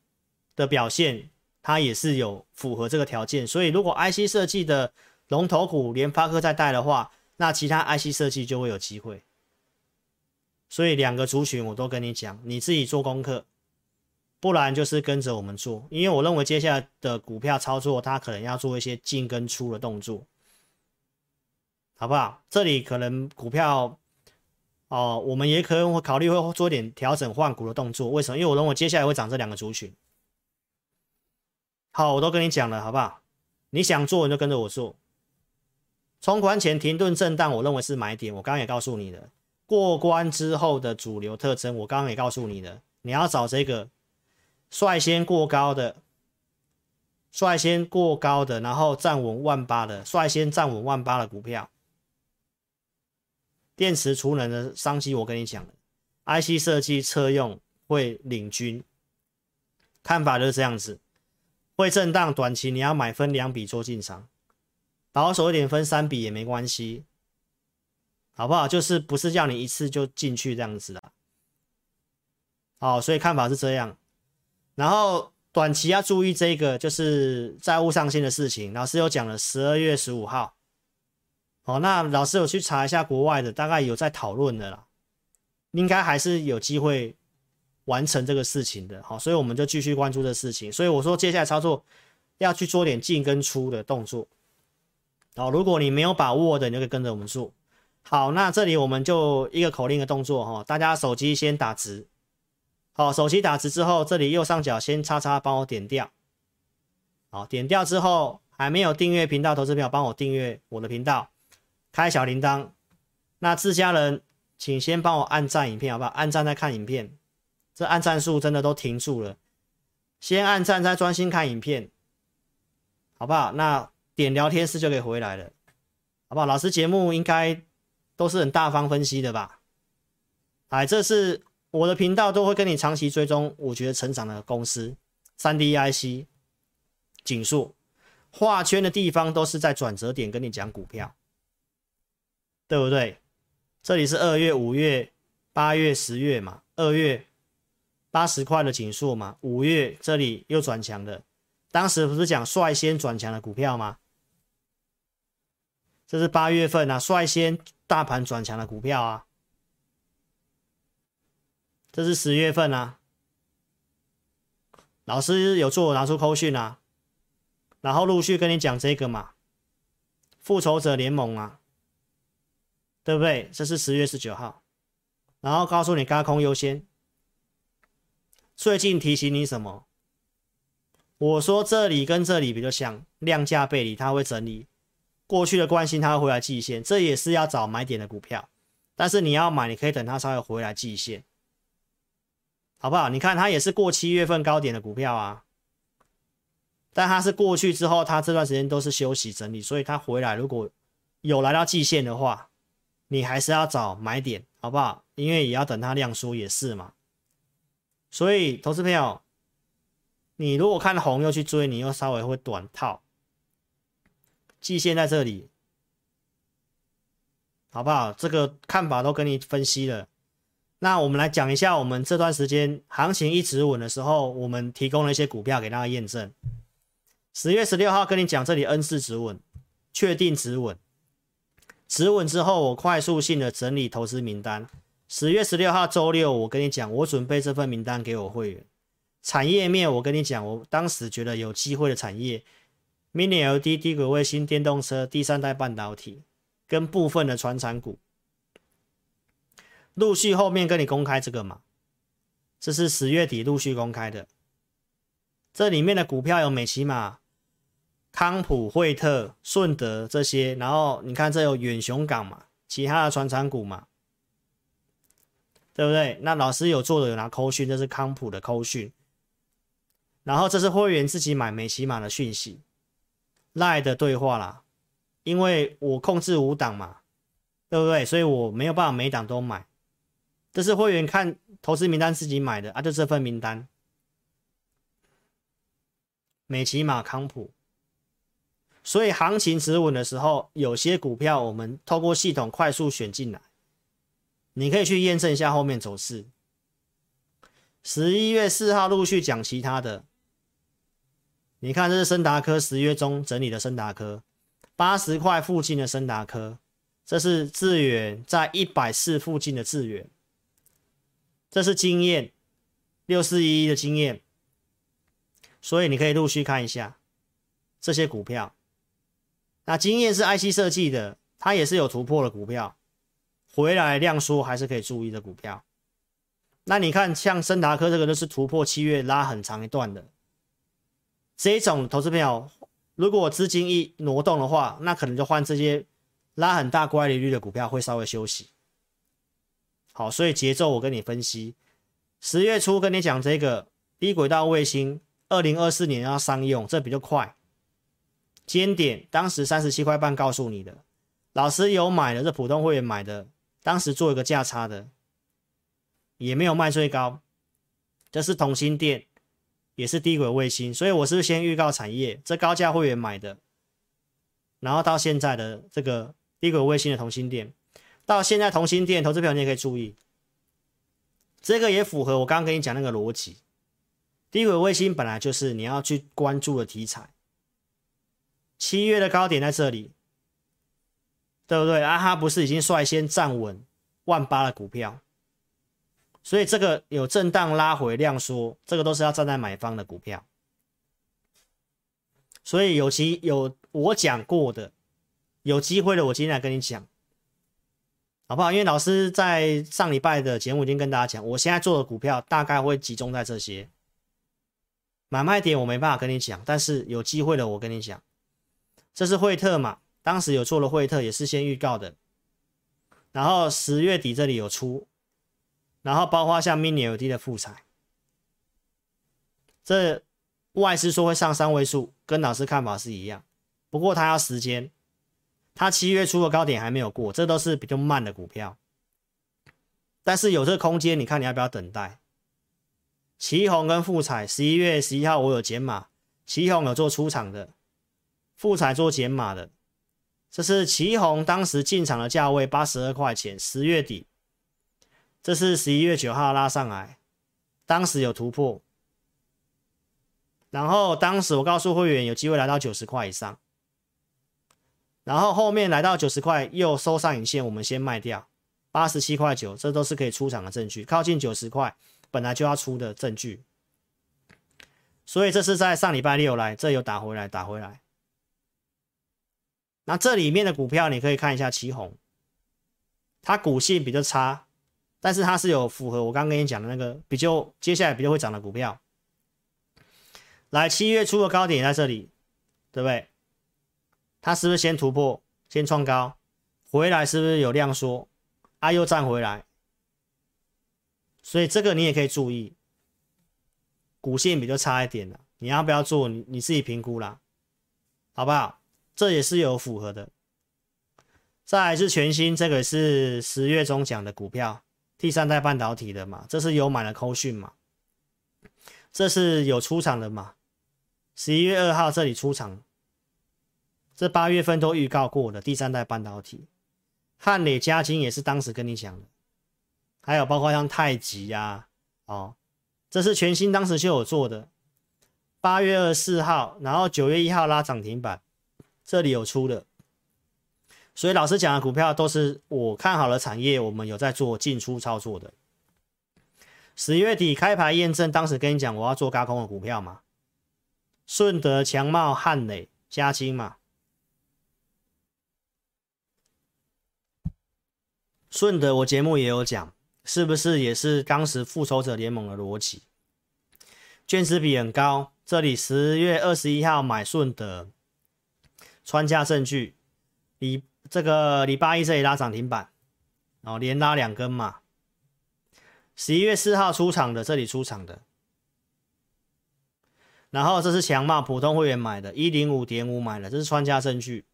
的表现它也是有符合这个条件。所以如果 IC 设计的龙头股联发科在带的话，那其他 IC 设计就会有机会。所以两个族群我都跟你讲，你自己做功课。不然就是跟着我们做，因为我认为接下来的股票操作，它可能要做一些进跟出的动作，好不好？这里可能股票哦，我们也可能会考虑会做一点调整换股的动作。为什么？因为我认为接下来会涨这两个族群。好，我都跟你讲了，好不好？你想做你就跟着我做。冲关前停顿震荡，我认为是买点。我刚刚也告诉你的，过关之后的主流特征，我刚刚也告诉你的，你要找这个。率先过高的，率先过高的，然后站稳万八的，率先站稳万八的股票，电池储能的商机，我跟你讲，IC 设计车用会领军，看法就是这样子，会震荡，短期你要买分两笔做进场，保守一点分三笔也没关系，好不好？就是不是叫你一次就进去这样子的，好，所以看法是这样。然后短期要注意这个，就是债务上限的事情。老师有讲了，十二月十五号。哦，那老师有去查一下国外的，大概有在讨论的啦，应该还是有机会完成这个事情的。好，所以我们就继续关注这事情。所以我说，接下来操作要去做点进跟出的动作。哦，如果你没有把握的，你就可以跟着我们做。好，那这里我们就一个口令的动作哈，大家手机先打直。好，手机打直之后，这里右上角先叉叉帮我点掉。好，点掉之后还没有订阅频道，投资朋友帮我订阅我的频道，开小铃铛。那自家人，请先帮我按赞影片，好不好？按赞再看影片，这按赞数真的都停住了。先按赞再专心看影片，好不好？那点聊天室就可以回来了，好不好？老师节目应该都是很大方分析的吧？哎，这是。我的频道都会跟你长期追踪，我觉得成长的公司，三 D IC、景硕，画圈的地方都是在转折点跟你讲股票，对不对？这里是二月、五月、八月、十月嘛，二月八十块的景硕嘛，五月这里又转强的，当时不是讲率先转强的股票吗？这是八月份啊，率先大盘转强的股票啊。这是十月份啊，老师有做拿出扣讯啊，然后陆续跟你讲这个嘛，复仇者联盟啊，对不对？这是十月十九号，然后告诉你高空优先。最近提醒你什么？我说这里跟这里比较像，量价背离，它会整理过去的惯性，它会回来季线，这也是要找买点的股票。但是你要买，你可以等它稍微回来季线，好不好？你看它也是过七月份高点的股票啊，但它是过去之后，它这段时间都是休息整理，所以它回来如果有来到季线的话，你还是要找买点，好不好？因为也要等它量缩也是嘛。所以投资朋友，你如果看红又去追，你又稍微会短套，季线在这里。好不好？这个看法都跟你分析了。那我们来讲一下，我们这段时间行情一直稳的时候，我们提供了一些股票给大家验证。十月十六号跟你讲，这里 N 字止稳，确定止稳。止稳之后，我快速性的整理投资名单。十月十六号周六，我跟你讲，我准备这份名单给我会员。产业面，我跟你讲，我当时觉得有机会的产业，Mini LED、低轨卫星、电动车、第三代半导体。跟部分的传产股，陆续后面跟你公开这个嘛，这是十月底陆续公开的。这里面的股票有美琪玛、康普、惠特、顺德这些，然后你看这有远雄港嘛，其他的船厂股嘛，对不对？那老师有做的有拿扣讯，这是康普的扣讯，然后这是会员自己买美琪玛的讯息赖的对话啦。因为我控制五档嘛，对不对？所以我没有办法每档都买，这是会员看投资名单自己买的啊，就这份名单。美琪玛康普，所以行情止稳的时候，有些股票我们透过系统快速选进来，你可以去验证一下后面走势。十一月四号陆续讲其他的，你看这是升达科十月中整理的升达科。八十块附近的升达科，这是智远在一百四附近的智远，这是经验六四一一的经验，所以你可以陆续看一下这些股票。那经验是 IC 设计的，它也是有突破的股票，回来量缩还是可以注意的股票。那你看像森达科这个都是突破七月拉很长一段的，这一种投资票。如果资金一挪动的话，那可能就换这些拉很大乖离率的股票会稍微休息。好，所以节奏我跟你分析，十月初跟你讲这个低轨道卫星，二零二四年要商用，这比较快。尖点当时三十七块半告诉你的，老师有买的，这普通会员买的，当时做一个价差的，也没有卖最高，这是同心电。也是低轨卫星，所以我是先预告产业？这高价会员买的，然后到现在的这个低轨卫星的同心电，到现在同心店投资票你也可以注意，这个也符合我刚刚跟你讲那个逻辑。低轨卫星本来就是你要去关注的题材，七月的高点在这里，对不对？啊，它不是已经率先站稳万八的股票？所以这个有震荡拉回量缩，这个都是要站在买方的股票。所以有其有我讲过的，有机会的我今天来跟你讲，好不好？因为老师在上礼拜的节目已经跟大家讲，我现在做的股票大概会集中在这些买卖点，我没办法跟你讲，但是有机会的我跟你讲，这是惠特嘛，当时有做了惠特，也是先预告的，然后十月底这里有出。然后包括像 Mini LED 的富采，这外资说会上三位数，跟老师看法是一样。不过他要时间，它七月初的高点还没有过，这都是比较慢的股票。但是有这个空间，你看你要不要等待？奇鋐跟富彩，十一月十一号我有减码，奇鋐有做出场的，富彩做减码的。这是奇鋐当时进场的价位八十二块钱，十月底。这是十一月九号拉上来，当时有突破，然后当时我告诉会员有机会来到九十块以上，然后后面来到九十块又收上影线，我们先卖掉八十七块九，这都是可以出场的证据，靠近九十块本来就要出的证据，所以这是在上礼拜六来，这有打回来，打回来。那这里面的股票你可以看一下旗红，它股性比较差，但是它是有符合我刚刚跟你讲的那个比较接下来比较会涨的股票。来，七月初的高点在这里，对不对？它是不是先突破，先创高，回来是不是有量缩，啊又站回来？所以这个你也可以注意，股性比较差一点的，你要不要做？你你自己评估啦，好不好？这也是有符合的，再来是全新，这个是十月中讲的股票，第三代半导体的嘛，这是有买了扣讯嘛，这是有出场的嘛，十一月二号这里出场，这八月份都预告过的第三代半导体，汉磊嘉晶也是当时跟你讲的，还有包括像太极呀，哦，这是全新当时就有做的，八月二十四号，然后九月一号拉涨停板。这里有出的，所以老师讲的股票都是我看好的产业，我们有在做进出操作的。十月底开牌验证，当时跟你讲我要做轧空的股票嘛，顺德、强茂、汉磊、嘉晶嘛。顺德我节目也有讲，是不是也是当时复仇者联盟的逻辑？券资比很高，这里十月二十一号买顺德。穿价证据，礼这个礼拜一这里拉涨停板，然后连拉两根嘛。十一月四号出场的，这里出场的，然后这是强茂普通会员买的，一零五点五买的，这是穿价证据。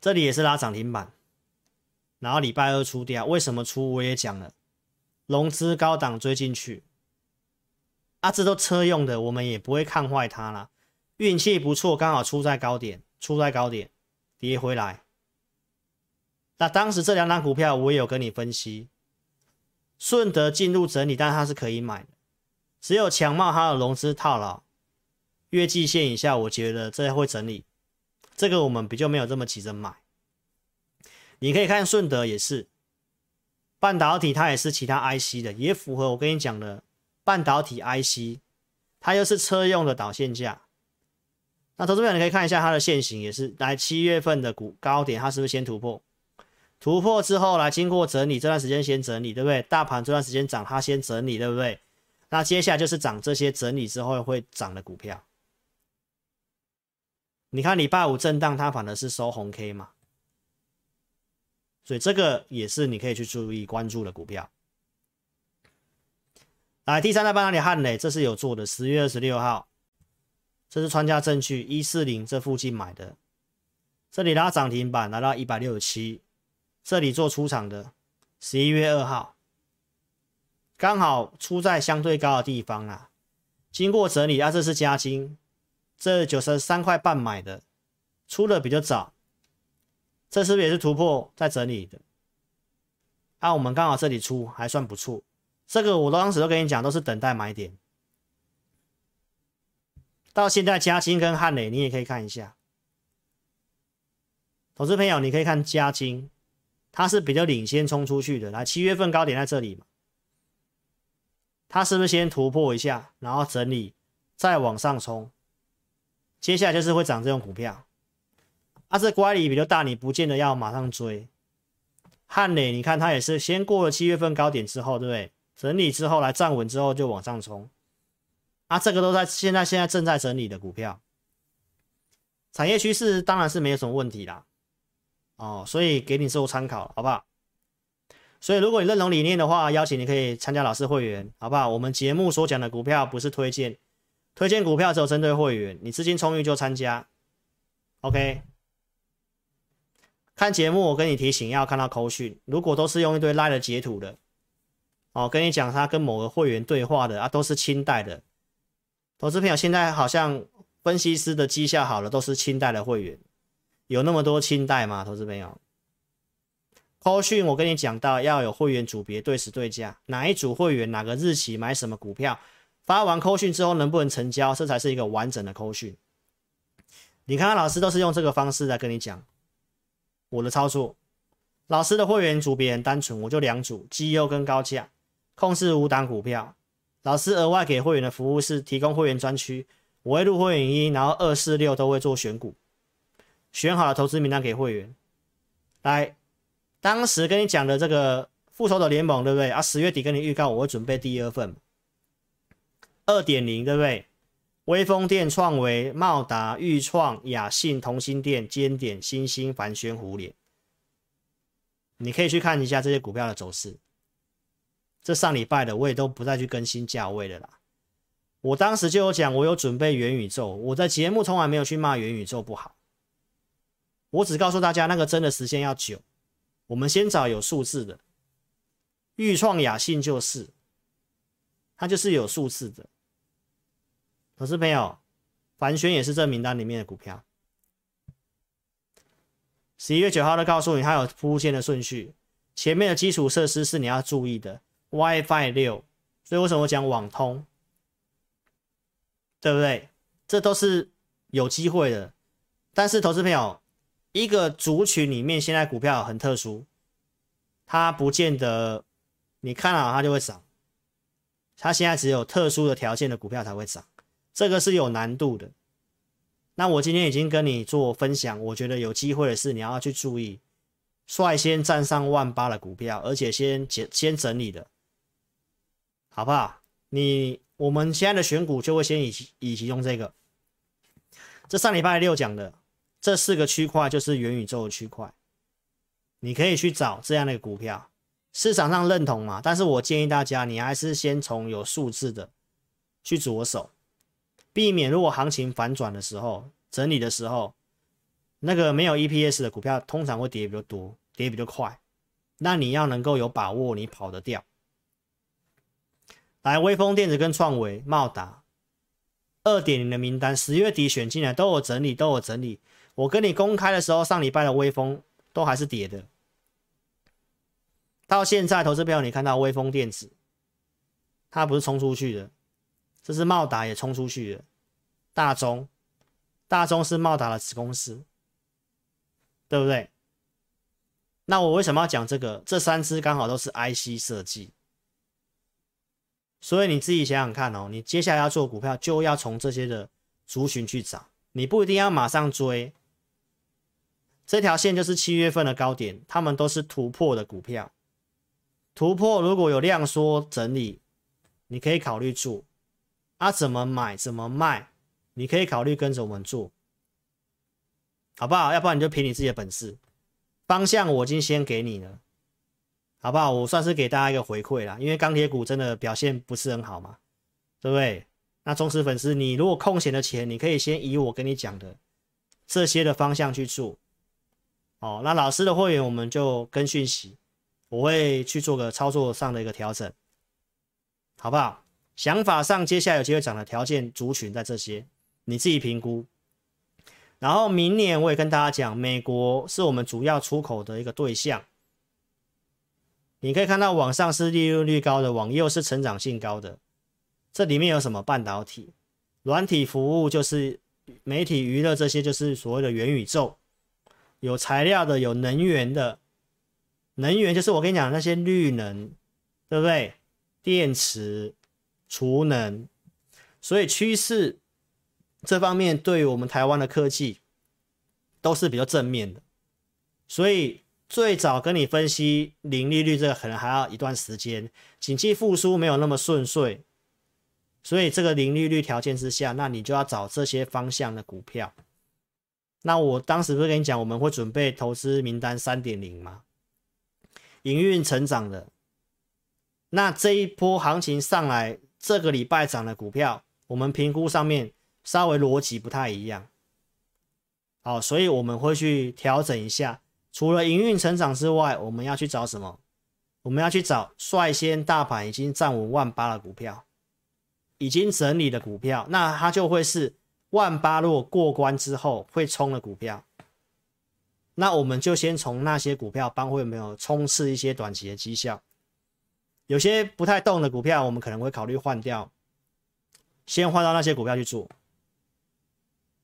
这里也是拉涨停板，然后礼拜二出掉，为什么出我也讲了，融资高档追进去，啊，这都车用的，我们也不会看坏它啦。运气不错，刚好出在高点，出在高点，跌回来。那当时这两档股票我也有跟你分析，顺德进入整理，但它是可以买的。只有强茂它的融资套牢，月季线以下，我觉得这会整理。这个我们比较没有这么急着买。你可以看顺德也是，半导体它也是其他 IC 的，也符合我跟你讲的半导体 IC，它又是车用的导线架。那投资者你可以看一下它的线型，也是来七月份的股高点，它是不是先突破？突破之后来经过整理，这段时间先整理，对不对？大盘这段时间涨，它先整理，对不对？那接下来就是涨这些整理之后会涨的股票。你看礼拜五震荡，它反而是收红 K 嘛，所以这个也是你可以去注意关注的股票。来，第三代半导体汉磊，这是有做的，十月二十六号。这是穿价证据，一四零这附近买的，这里拉涨停板来到一百六十七，这里做出场的，十一月二号，刚好出在相对高的地方啊，经过整理啊，这是加金，这九十三块半买的，出的比较早，这是不是也是突破在整理的？啊，我们刚好这里出还算不错，这个我当时都跟你讲，都是等待买点。到现在，嘉晶跟汉磊，你也可以看一下。投资朋友，你可以看嘉晶，它是比较领先冲出去的。来，七月份高点在这里嘛，它是不是先突破一下，然后整理，再往上冲？接下来就是会涨这种股票。啊，这乖离比较大，你不见得要马上追。汉磊，你看它也是先过了七月份高点之后，对不对？整理之后来站稳之后就往上冲。啊，这个都在现在现在正在整理的股票，产业趋势当然是没有什么问题啦，哦，所以给你做参考，好不好？所以如果你认同理念的话，邀请你可以参加老师会员，好不好？我们节目所讲的股票不是推荐，推荐股票只有针对会员，你资金充裕就参加，OK？看节目我跟你提醒要看到扣讯，如果都是用一堆赖的截图的，哦，跟你讲他跟某个会员对话的啊，都是清代的。投资朋友，现在好像分析师的绩效好了，都是清代的会员，有那么多清代吗？投资朋友，扣讯我跟你讲到要有会员组别对时对价，哪一组会员哪个日期买什么股票，发完扣讯之后能不能成交，这才是一个完整的扣讯。你看看老师都是用这个方式来跟你讲我的操作，老师的会员组别很单纯，我就两组绩优跟高价，控制五档股票。老师额外给会员的服务是提供会员专区，我会录会员一，然后二四六都会做选股，选好了投资名单给会员。来，当时跟你讲的这个复仇者联盟，对不对啊？十月底跟你预告，我会准备第二份二点零，对不对？威锋电、创维、茂达、裕创、亚信、同心电、尖典、欣兴、帆宣、胡连，你可以去看一下这些股票的走势。这上礼拜的我也都不再去更新价位了啦。我当时就有讲，我有准备元宇宙，我在节目从来没有去骂元宇宙不好，我只告诉大家那个真的时间要久。我们先找有数字的，裕创、雅信就是，它就是有数字的。投资朋友，凡轩也是这名单里面的股票。十一月九号的告诉你，它有铺线的顺序，前面的基础设施是你要注意的。WiFi 六，所以为什么我讲网通，对不对？这都是有机会的。但是投资朋友，一个族群里面现在股票很特殊，它不见得你看好它就会涨，它现在只有特殊的条件的股票才会涨，这个是有难度的。那我今天已经跟你做分享，我觉得有机会的是你要去注意，率先站上万八的股票，而且先先整理的。好不好？你我们现在的选股就会先以以其中这个，这上礼拜六讲的这四个区块就是元宇宙的区块，你可以去找这样的股票，市场上认同嘛？但是我建议大家，你还是先从有数字的去着手，避免如果行情反转的时候，整理的时候，那个没有 EPS 的股票通常会跌比较多，跌比较快，那你要能够有把握，你跑得掉。来，威锋电子跟创维、茂达二点零的名单，十月底选进来都有整理，都有整理。我跟你公开的时候，上礼拜的威锋都还是跌的。到现在，投资朋友，你看到威锋电子，它不是冲出去的，这是茂达也冲出去的。大中，大中是茂达的子公司，对不对？那我为什么要讲这个？这三只刚好都是 IC 设计。所以你自己想想看哦，你接下来要做股票，就要从这些的族群去找，你不一定要马上追。这条线就是七月份的高点，他们都是突破的股票，突破如果有量缩整理，你可以考虑做。啊，怎么买怎么卖，你可以考虑跟着我们做，好不好？要不然你就凭你自己的本事，方向我已经先给你了。好不好？我算是给大家一个回馈啦，因为钢铁股真的表现不是很好嘛，对不对？那忠实粉丝，你如果空闲的钱，你可以先以我跟你讲的这些的方向去做。哦，那老师的会员我们就跟讯息，我会去做个操作上的一个调整，好不好？想法上接下来有机会涨的条件族群在这些，你自己评估。然后明年我也跟大家讲，美国是我们主要出口的一个对象。你可以看到，往上是利润率高的，往右是成长性高的。这里面有什么？半导体、软体服务，就是媒体娱乐这些，就是所谓的元宇宙。有材料的，有能源的。能源就是我跟你讲那些绿能，对不对？电池、储能。所以趋势这方面，对于我们台湾的科技都是比较正面的。所以。最早跟你分析零利率这个可能还要一段时间，景气复苏没有那么顺遂，所以这个零利率条件之下，那你就要找这些方向的股票。那我当时不是跟你讲，我们会准备投资名单三点零吗？营运成长的，那这一波行情上来，这个礼拜涨的股票，我们评估上面稍微逻辑不太一样，好，所以我们会去调整一下。除了营运成长之外，我们要去找什么？我们要去找率先大盘已经站稳万八的股票，已经整理的股票，那它就会是万八如果过关之后会冲的股票。那我们就先从那些股票帮会没有冲刺一些短期的绩效，有些不太动的股票，我们可能会考虑换掉，先换到那些股票去做。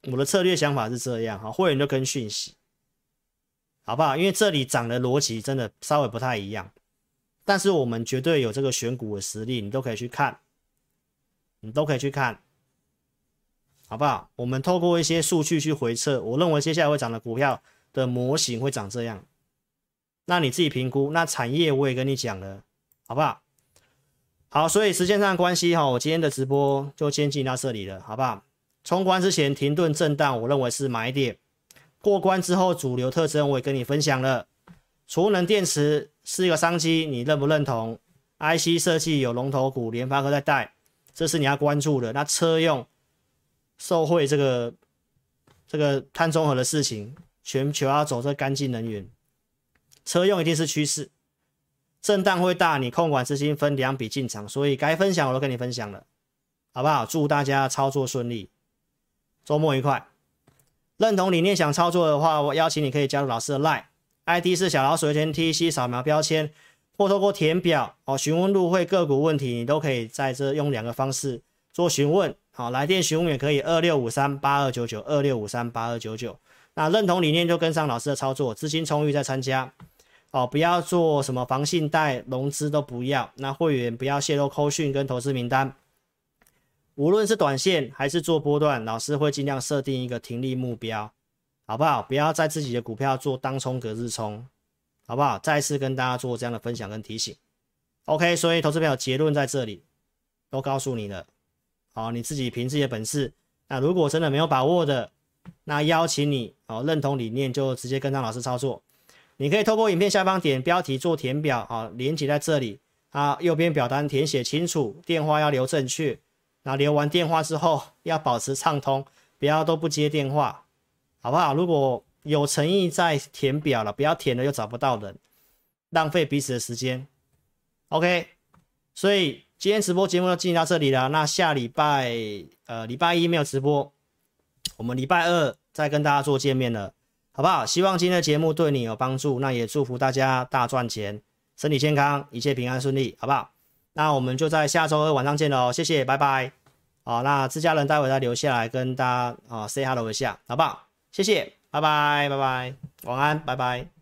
我的策略想法是这样哈，会员就跟讯息。好不好？因为这里涨的逻辑真的稍微不太一样，但是我们绝对有这个选股的实力，你都可以去看。你都可以去看，好不好？我们透过一些数据去回测，我认为接下来会涨的股票的模型会长这样。那你自己评估。那产业我也跟你讲了，好不好？好，所以时间上关系哈，我今天的直播就先进到这里了，好不好？冲关之前停顿震荡，我认为是买点。过关之后主流特征我也跟你分享了，储能电池是一个商机，你认不认同？IC 设计有龙头股，联发科在带，这是你要关注的。那车用受惠这个这个碳中和的事情，全球要走这干净能源。车用一定是趋势，震荡会大，你控管资金分两笔进场，所以该分享我都跟你分享了，好不好？祝大家操作顺利，周末愉快。认同理念想操作的话，我邀请你可以加入老师的 Line，ID 是小老鼠 TC，扫描标签或透过填表哦，询问入会个股问题，你都可以在这用两个方式做询问，好，来电询问也可以二六五三八二九九二六五三八二九九。那认同理念就跟上老师的操作，资金充裕再参加。哦，不要做什么房信贷融资都不要。那会员不要泄露扣讯跟投资名单。无论是短线还是做波段，老师会尽量设定一个停利目标，好不好？不要在自己的股票做当冲隔日冲，好不好？再次跟大家做这样的分享跟提醒。OK，所以投资朋友结论在这里都告诉你了。好，你自己凭自己的本事。那如果真的没有把握的，那邀请你哦，认同理念就直接跟上老师操作。你可以透过影片下方点标题做填表啊，连接在这里啊，右边表单填写清楚，电话要留正确。那留完电话之后要保持畅通，不要都不接电话，好不好？如果有诚意再填表了，不要填了又找不到人，浪费彼此的时间。OK，所以今天直播节目就进行到这里了。那下礼拜呃礼拜一没有直播，我们礼拜二再跟大家做见面了。好不好？希望今天的节目对你有帮助，那也祝福大家大赚钱，身体健康，一切平安顺利，好不好？那我们就在下周二晚上见喽，谢谢，拜拜。好，那自家人待会再留下来跟大家啊 say hello 一下，好不好？谢谢，拜拜，拜拜，晚安，拜拜。